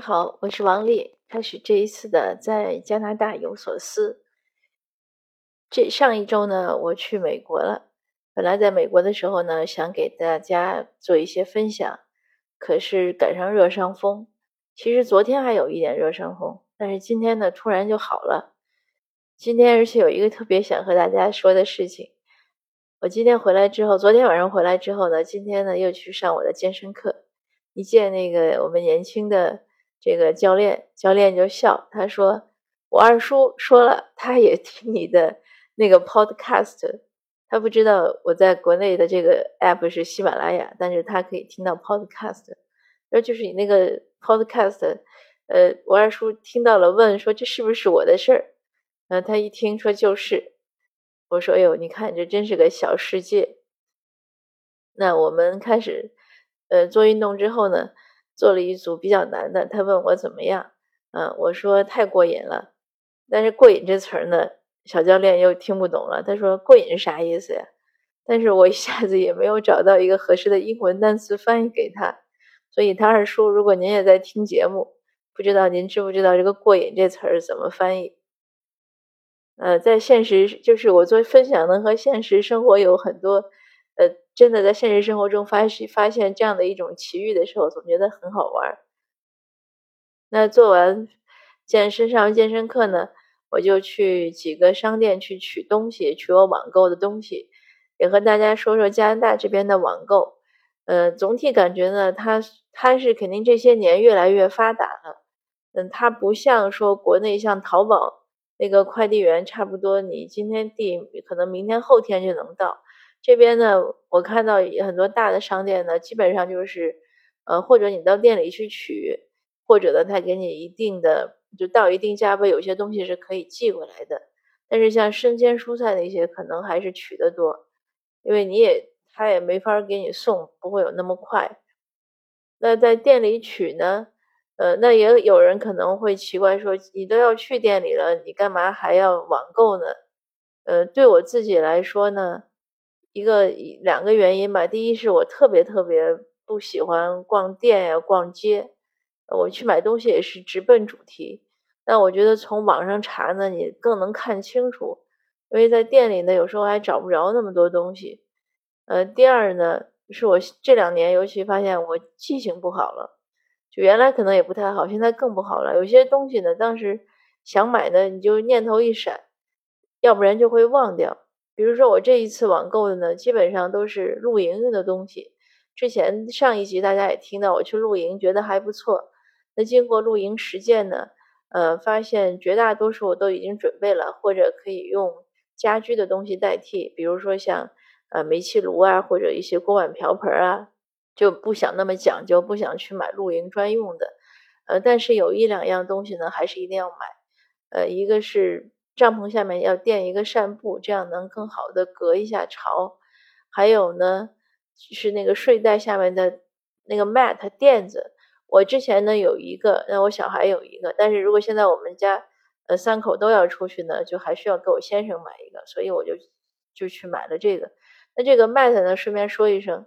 好，我是王丽。开始这一次的在加拿大有所思。这上一周呢，我去美国了。本来在美国的时候呢，想给大家做一些分享，可是赶上热伤风。其实昨天还有一点热伤风，但是今天呢，突然就好了。今天而且有一个特别想和大家说的事情。我今天回来之后，昨天晚上回来之后呢，今天呢又去上我的健身课。一见那个我们年轻的。这个教练，教练就笑，他说：“我二叔说了，他也听你的那个 podcast，他不知道我在国内的这个 app 是喜马拉雅，但是他可以听到 podcast。然后就是你那个 podcast，呃，我二叔听到了，问说这是不是我的事儿？呃，他一听说就是，我说：哟，你看这真是个小世界。那我们开始，呃，做运动之后呢？”做了一组比较难的，他问我怎么样？嗯，我说太过瘾了。但是“过瘾”这词儿呢，小教练又听不懂了。他说：“过瘾是啥意思呀？”但是我一下子也没有找到一个合适的英文单词翻译给他。所以他二叔，如果您也在听节目，不知道您知不知道这个“过瘾”这词儿怎么翻译？呃，在现实，就是我做分享呢，和现实生活有很多。呃，真的在现实生活中发现发现这样的一种奇遇的时候，总觉得很好玩。那做完健身上健身课呢，我就去几个商店去取东西，取我网购的东西，也和大家说说加拿大这边的网购。呃，总体感觉呢，它它是肯定这些年越来越发达了。嗯，它不像说国内像淘宝那个快递员，差不多你今天递，可能明天后天就能到。这边呢，我看到很多大的商店呢，基本上就是，呃，或者你到店里去取，或者呢，他给你一定的，就到一定价位，有些东西是可以寄过来的。但是像生鲜蔬菜那些，可能还是取的多，因为你也他也没法给你送，不会有那么快。那在店里取呢，呃，那也有人可能会奇怪说，你都要去店里了，你干嘛还要网购呢？呃，对我自己来说呢。一个两个原因吧，第一是我特别特别不喜欢逛店呀、逛街，我去买东西也是直奔主题。但我觉得从网上查呢，你更能看清楚，因为在店里呢，有时候还找不着那么多东西。呃，第二呢，是我这两年尤其发现我记性不好了，就原来可能也不太好，现在更不好了。有些东西呢，当时想买的，你就念头一闪，要不然就会忘掉。比如说我这一次网购的呢，基本上都是露营用的东西。之前上一集大家也听到我去露营，觉得还不错。那经过露营实践呢，呃，发现绝大多数我都已经准备了，或者可以用家居的东西代替。比如说像呃煤气炉啊，或者一些锅碗瓢盆啊，就不想那么讲究，不想去买露营专用的。呃，但是有一两样东西呢，还是一定要买。呃，一个是。帐篷下面要垫一个扇布，这样能更好的隔一下潮。还有呢，是那个睡袋下面的那个 mat 垫子。我之前呢有一个，那我小孩有一个，但是如果现在我们家呃三口都要出去呢，就还需要给我先生买一个，所以我就就去买了这个。那这个 mat 呢，顺便说一声，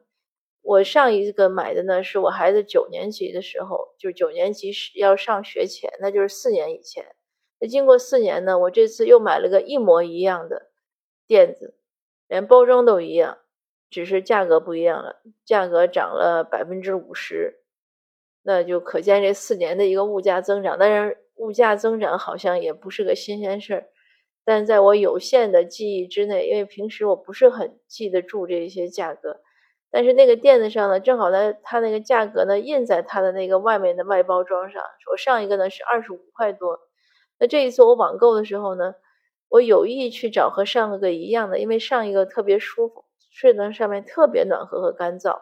我上一个买的呢是我孩子九年级的时候，就九年级要上学前，那就是四年以前。那经过四年呢，我这次又买了个一模一样的垫子，连包装都一样，只是价格不一样了，价格涨了百分之五十，那就可见这四年的一个物价增长。当然，物价增长好像也不是个新鲜事儿，但在我有限的记忆之内，因为平时我不是很记得住这些价格，但是那个垫子上呢，正好呢，它那个价格呢印在它的那个外面的外包装上，我上一个呢是二十五块多。那这一次我网购的时候呢，我有意去找和上个一样的，因为上一个特别舒服，睡在上面特别暖和和干燥。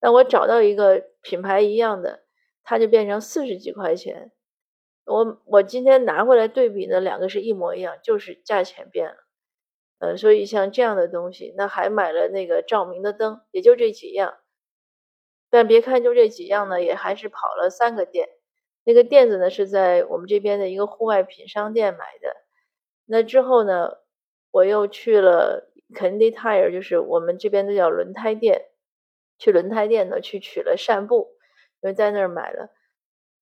那我找到一个品牌一样的，它就变成四十几块钱。我我今天拿回来对比呢，两个是一模一样，就是价钱变了。呃，所以像这样的东西，那还买了那个照明的灯，也就这几样。但别看就这几样呢，也还是跑了三个店。那个垫子呢，是在我们这边的一个户外品商店买的。那之后呢，我又去了 Candy Tire，就是我们这边都叫轮胎店。去轮胎店呢，去取了扇布，因为在那儿买了。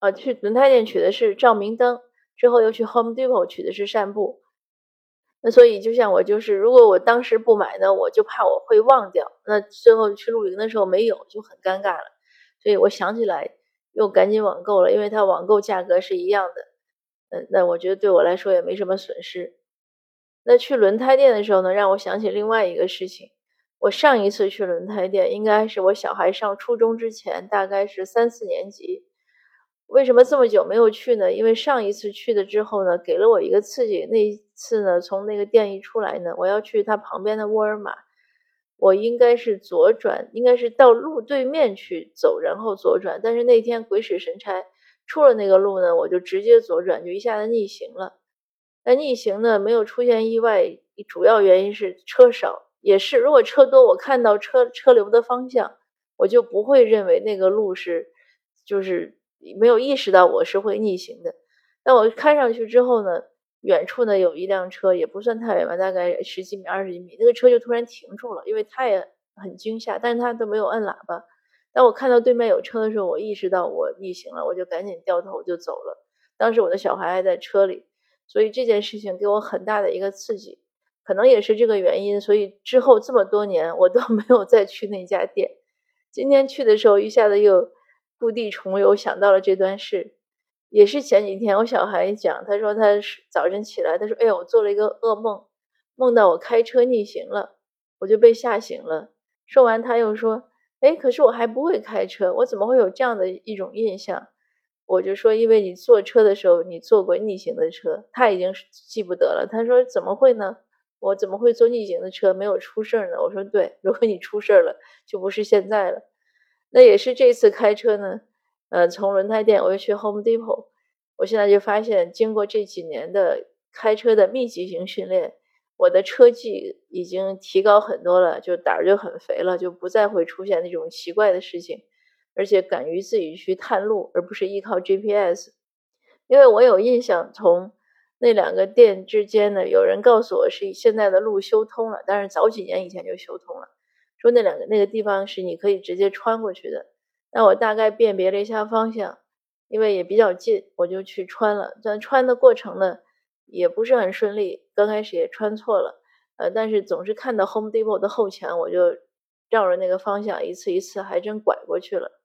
啊，去轮胎店取的是照明灯，之后又去 Home Depot 取的是扇布。那所以就像我就是，如果我当时不买呢，我就怕我会忘掉。那最后去露营的时候没有，就很尴尬了。所以我想起来又赶紧网购了，因为它网购价格是一样的。嗯，那我觉得对我来说也没什么损失。那去轮胎店的时候呢，让我想起另外一个事情。我上一次去轮胎店应该是我小孩上初中之前，大概是三四年级。为什么这么久没有去呢？因为上一次去的之后呢，给了我一个刺激。那一次呢，从那个店一出来呢，我要去它旁边的沃尔玛，我应该是左转，应该是到路对面去走，然后左转。但是那天鬼使神差。出了那个路呢，我就直接左转，就一下子逆行了。那逆行呢，没有出现意外，主要原因是车少，也是如果车多，我看到车车流的方向，我就不会认为那个路是，就是没有意识到我是会逆行的。那我开上去之后呢，远处呢有一辆车，也不算太远吧，大概十几米、二十几米，那个车就突然停住了，因为他也很惊吓，但是他都没有摁喇叭。当我看到对面有车的时候，我意识到我逆行了，我就赶紧掉头就走了。当时我的小孩还在车里，所以这件事情给我很大的一个刺激，可能也是这个原因，所以之后这么多年我都 没有再去那家店。今天去的时候，一下子又故地重游，想到了这段事，也是前几天我小孩讲，他说他是早晨起来，他说：“哎呀，我做了一个噩梦，梦到我开车逆行了，我就被吓醒了。”说完他又说。哎，可是我还不会开车，我怎么会有这样的一种印象？我就说，因为你坐车的时候，你坐过逆行的车，他已经记不得了。他说怎么会呢？我怎么会坐逆行的车没有出事儿呢？我说对，如果你出事儿了，就不是现在了。那也是这次开车呢，呃，从轮胎店我又去 Home Depot，我现在就发现，经过这几年的开车的密集型训练。我的车技已经提高很多了，就胆儿就很肥了，就不再会出现那种奇怪的事情，而且敢于自己去探路，而不是依靠 GPS。因为我有印象，从那两个店之间呢，有人告诉我是现在的路修通了，但是早几年以前就修通了，说那两个那个地方是你可以直接穿过去的。那我大概辨别了一下方向，因为也比较近，我就去穿了。但穿的过程呢？也不是很顺利，刚开始也穿错了，呃，但是总是看到 Home Depot 的后墙，我就绕着那个方向一次一次还真拐过去了，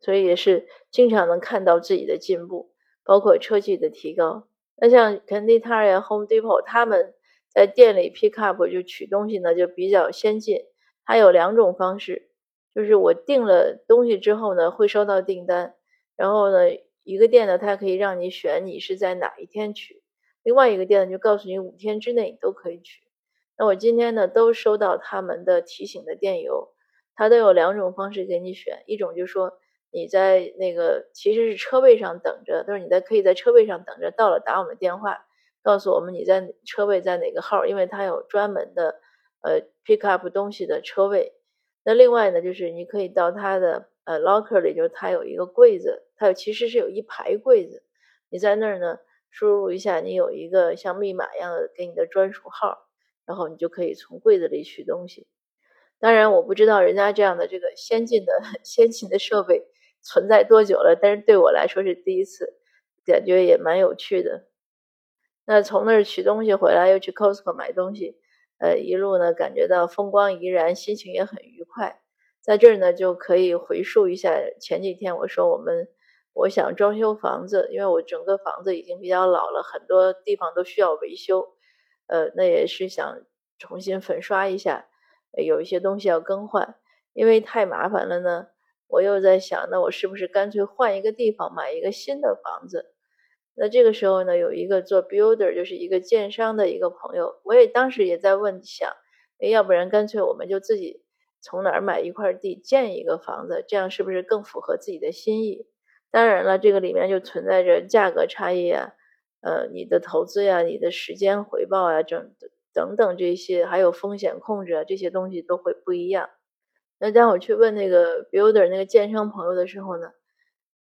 所以也是经常能看到自己的进步，包括车技的提高。那像 Candy Tire、Home Depot 他们在店里 pick up 就取东西呢，就比较先进。它有两种方式，就是我订了东西之后呢，会收到订单，然后呢。一个店呢，它可以让你选你是在哪一天取；另外一个店呢，就告诉你五天之内你都可以取。那我今天呢，都收到他们的提醒的电邮，它都有两种方式给你选：一种就是说你在那个其实是车位上等着，就是你在可以在车位上等着，到了打我们电话，告诉我们你在车位在哪个号，因为它有专门的呃 pick up 东西的车位。那另外呢，就是你可以到它的。呃，locker 里就是它有一个柜子，它有其实是有一排柜子，你在那儿呢，输入一下，你有一个像密码一样的给你的专属号，然后你就可以从柜子里取东西。当然，我不知道人家这样的这个先进的 先进的设备存在多久了，但是对我来说是第一次，感觉也蛮有趣的。那从那儿取东西回来，又去 Costco 买东西，呃，一路呢感觉到风光怡然，心情也很愉快。在这儿呢，就可以回溯一下前几天我说我们我想装修房子，因为我整个房子已经比较老了，很多地方都需要维修，呃，那也是想重新粉刷一下，有一些东西要更换，因为太麻烦了呢。我又在想，那我是不是干脆换一个地方买一个新的房子？那这个时候呢，有一个做 builder，就是一个建商的一个朋友，我也当时也在问想，要不然干脆我们就自己。从哪儿买一块地建一个房子，这样是不是更符合自己的心意？当然了，这个里面就存在着价格差异啊，呃，你的投资呀，你的时间回报啊，等等等这些，还有风险控制啊，这些东西都会不一样。那当我去问那个 builder 那个建商朋友的时候呢，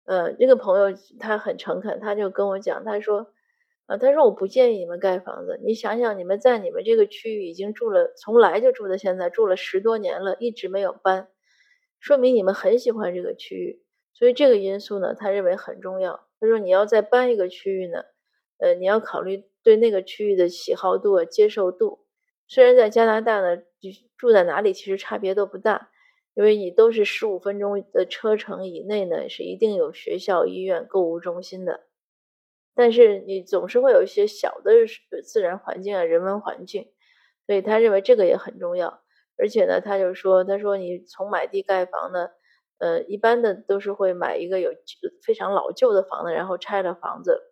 呃，这个朋友他很诚恳，他就跟我讲，他说。啊，他说我不建议你们盖房子。你想想，你们在你们这个区域已经住了，从来就住到现在，住了十多年了，一直没有搬，说明你们很喜欢这个区域。所以这个因素呢，他认为很重要。他说你要再搬一个区域呢，呃，你要考虑对那个区域的喜好度、接受度。虽然在加拿大呢，住在哪里其实差别都不大，因为你都是十五分钟的车程以内呢，是一定有学校、医院、购物中心的。但是你总是会有一些小的自然环境啊、人文环境，所以他认为这个也很重要。而且呢，他就说，他说你从买地盖房呢，呃，一般的都是会买一个有非常老旧的房子，然后拆了房子。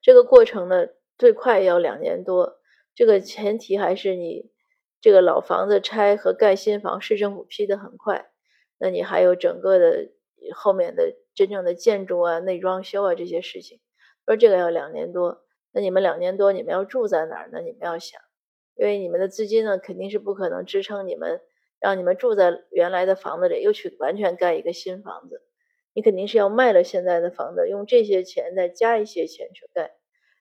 这个过程呢，最快要两年多。这个前提还是你这个老房子拆和盖新房，市政府批的很快。那你还有整个的后面的真正的建筑啊、内装修啊这些事情。说这个要两年多，那你们两年多你们要住在哪儿呢？你们要想，因为你们的资金呢肯定是不可能支撑你们，让你们住在原来的房子里，又去完全盖一个新房子。你肯定是要卖了现在的房子，用这些钱再加一些钱去盖。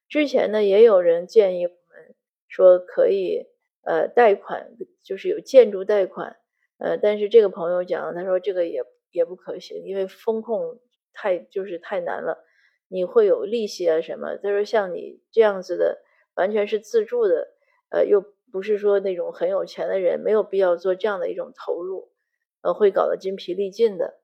之前呢也有人建议我们说可以呃贷款，就是有建筑贷款，呃，但是这个朋友讲，他说这个也也不可行，因为风控太就是太难了。你会有利息啊什么？他说像你这样子的，完全是自住的，呃，又不是说那种很有钱的人，没有必要做这样的一种投入，呃，会搞得筋疲力尽的。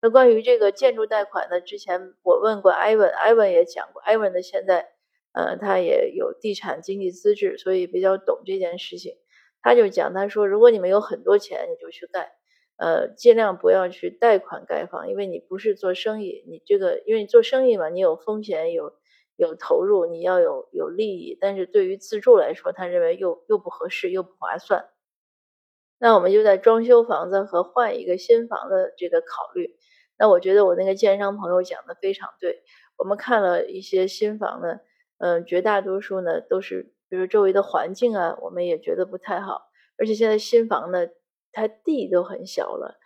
那关于这个建筑贷款呢，之前我问过 Ivan，Ivan 也讲过，，Ivan 的现在，呃，他也有地产经济资质，所以比较懂这件事情。他就讲，他说如果你们有很多钱，你就去盖。呃，尽量不要去贷款盖房，因为你不是做生意，你这个因为你做生意嘛，你有风险，有有投入，你要有有利益。但是对于自住来说，他认为又又不合适，又不划算。那我们就在装修房子和换一个新房的这个考虑。那我觉得我那个建商朋友讲的非常对。我们看了一些新房呢，嗯，绝大多数呢都是，比如周围的环境啊，我们也觉得不太好。而且现在新房呢。它地都很小了，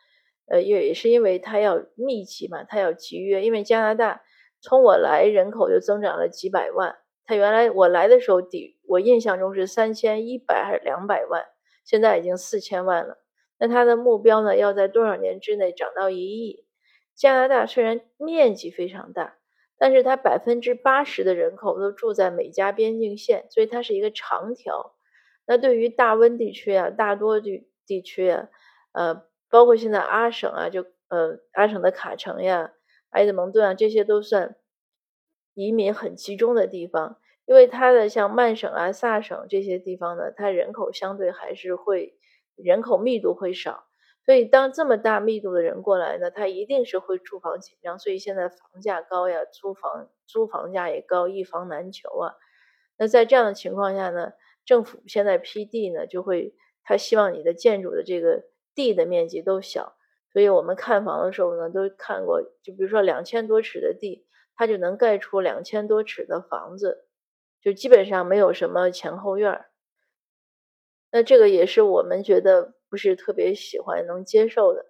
呃，也也是因为它要密集嘛，它要集约。因为加拿大从我来人口就增长了几百万，它原来我来的时候底我印象中是三千一百还是两百万，现在已经四千万了。那它的目标呢，要在多少年之内涨到一亿？加拿大虽然面积非常大，但是它百分之八十的人口都住在美加边境线，所以它是一个长条。那对于大温地区啊，大多地。地区啊，呃，包括现在阿省啊，就呃阿省的卡城呀、埃德蒙顿啊，这些都算移民很集中的地方。因为它的像曼省啊、萨省这些地方呢，它人口相对还是会人口密度会少，所以当这么大密度的人过来呢，他一定是会住房紧张，所以现在房价高呀，租房租房价也高，一房难求啊。那在这样的情况下呢，政府现在批地呢就会。他希望你的建筑的这个地的面积都小，所以我们看房的时候呢，都看过，就比如说两千多尺的地，它就能盖出两千多尺的房子，就基本上没有什么前后院儿。那这个也是我们觉得不是特别喜欢、能接受的。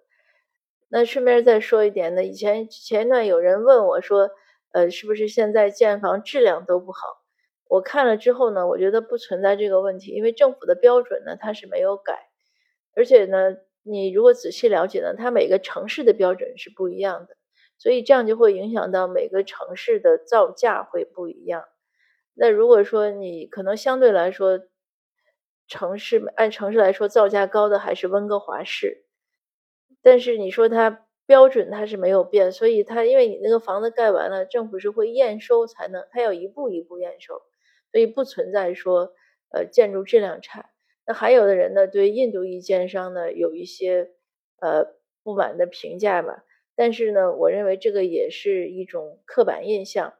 那顺便再说一点呢，以前前一段有人问我说，呃，是不是现在建房质量都不好？我看了之后呢，我觉得不存在这个问题，因为政府的标准呢它是没有改，而且呢，你如果仔细了解呢，它每个城市的标准是不一样的，所以这样就会影响到每个城市的造价会不一样。那如果说你可能相对来说，城市按城市来说造价高的还是温哥华市，但是你说它标准它是没有变，所以它因为你那个房子盖完了，政府是会验收才能，它要一步一步验收。所以不存在说，呃，建筑质量差。那还有的人呢，对印度裔建商呢有一些呃不满的评价吧。但是呢，我认为这个也是一种刻板印象，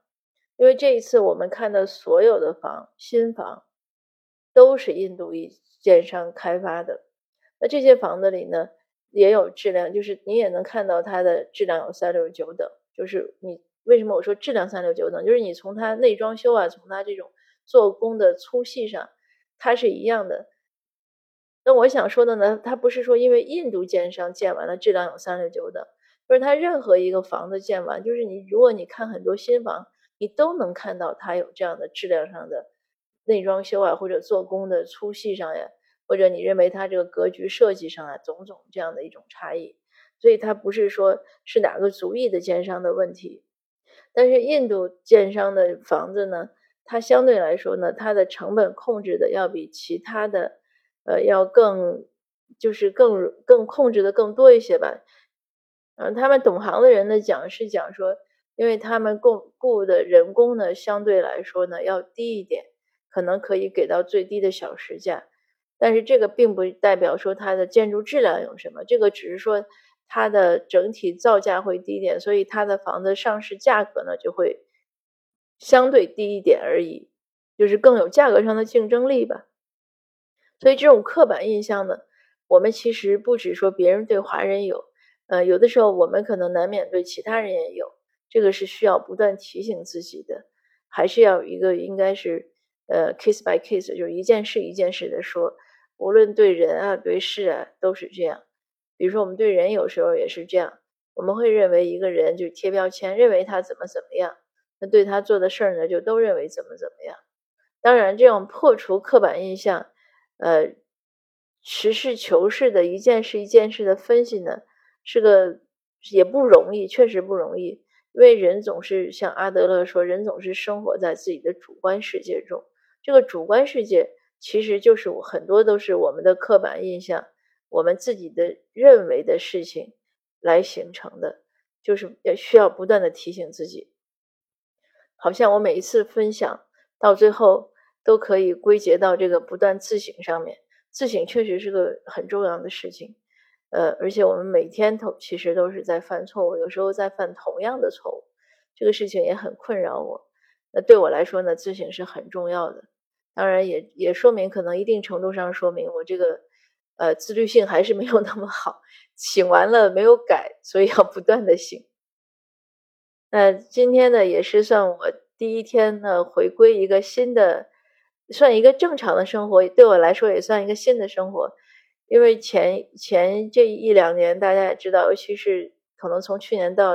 因为这一次我们看到所有的房新房都是印度一建商开发的。那这些房子里呢也有质量，就是你也能看到它的质量有三六九等。就是你为什么我说质量三六九等，就是你从它内装修啊，从它这种。做工的粗细上，它是一样的。那我想说的呢，它不是说因为印度建商建完了质量有三六九等，就是它任何一个房子建完，就是你如果你看很多新房，你都能看到它有这样的质量上的内装修啊，或者做工的粗细上呀，或者你认为它这个格局设计上啊，种种这样的一种差异。所以它不是说是哪个族裔的建商的问题。但是印度建商的房子呢，它相对来说呢，它的成本控制的要比其他的，呃，要更就是更更控制的更多一些吧。嗯，他们懂行的人呢讲是讲说，因为他们雇雇的人工呢相对来说呢要低一点，可能可以给到最低的小时价。但是这个并不代表说它的建筑质量有什么，这个只是说。它的整体造价会低一点，所以它的房子上市价格呢就会相对低一点而已，就是更有价格上的竞争力吧。所以这种刻板印象呢，我们其实不只说别人对华人有，呃，有的时候我们可能难免对其他人也有，这个是需要不断提醒自己的，还是要有一个应该是呃 case by case，就是一件事一件事的说，无论对人啊对事啊都是这样。比如说，我们对人有时候也是这样，我们会认为一个人就贴标签，认为他怎么怎么样，那对他做的事儿呢，就都认为怎么怎么样。当然，这种破除刻板印象，呃，实事求是的一件事一件事的分析呢，是个也不容易，确实不容易。因为人总是像阿德勒说，人总是生活在自己的主观世界中，这个主观世界其实就是很多都是我们的刻板印象。我们自己的认为的事情来形成的，就是要需要不断的提醒自己。好像我每一次分享到最后都可以归结到这个不断自省上面。自省确实是个很重要的事情，呃，而且我们每天都其实都是在犯错误，有时候在犯同样的错误，这个事情也很困扰我。那对我来说呢，自省是很重要的。当然，也也说明可能一定程度上说明我这个。呃，自律性还是没有那么好，醒完了没有改，所以要不断的醒。那今天呢，也是算我第一天呢，回归一个新的，算一个正常的生活，对我来说也算一个新的生活。因为前前这一两年，大家也知道，尤其是可能从去年到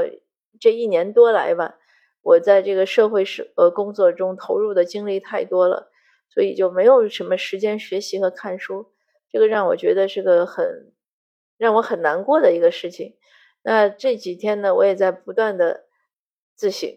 这一年多来吧，我在这个社会是呃工作中投入的精力太多了，所以就没有什么时间学习和看书。这个让我觉得是个很让我很难过的一个事情。那这几天呢，我也在不断的自省，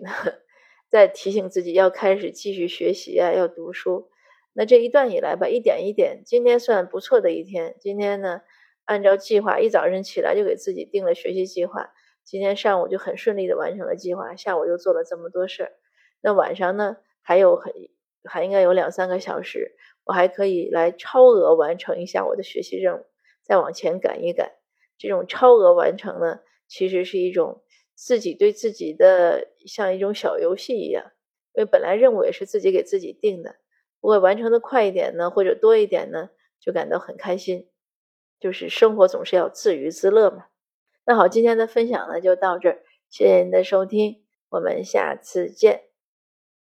在提醒自己要开始继续学习啊，要读书。那这一段以来吧，一点一点，今天算不错的一天。今天呢，按照计划，一早上起来就给自己定了学习计划。今天上午就很顺利的完成了计划，下午又做了这么多事儿。那晚上呢，还有很还应该有两三个小时。我还可以来超额完成一下我的学习任务，再往前赶一赶。这种超额完成呢，其实是一种自己对自己的像一种小游戏一样，因为本来任务也是自己给自己定的。不过完成的快一点呢，或者多一点呢，就感到很开心。就是生活总是要自娱自乐嘛。那好，今天的分享呢就到这儿，谢谢您的收听，我们下次见。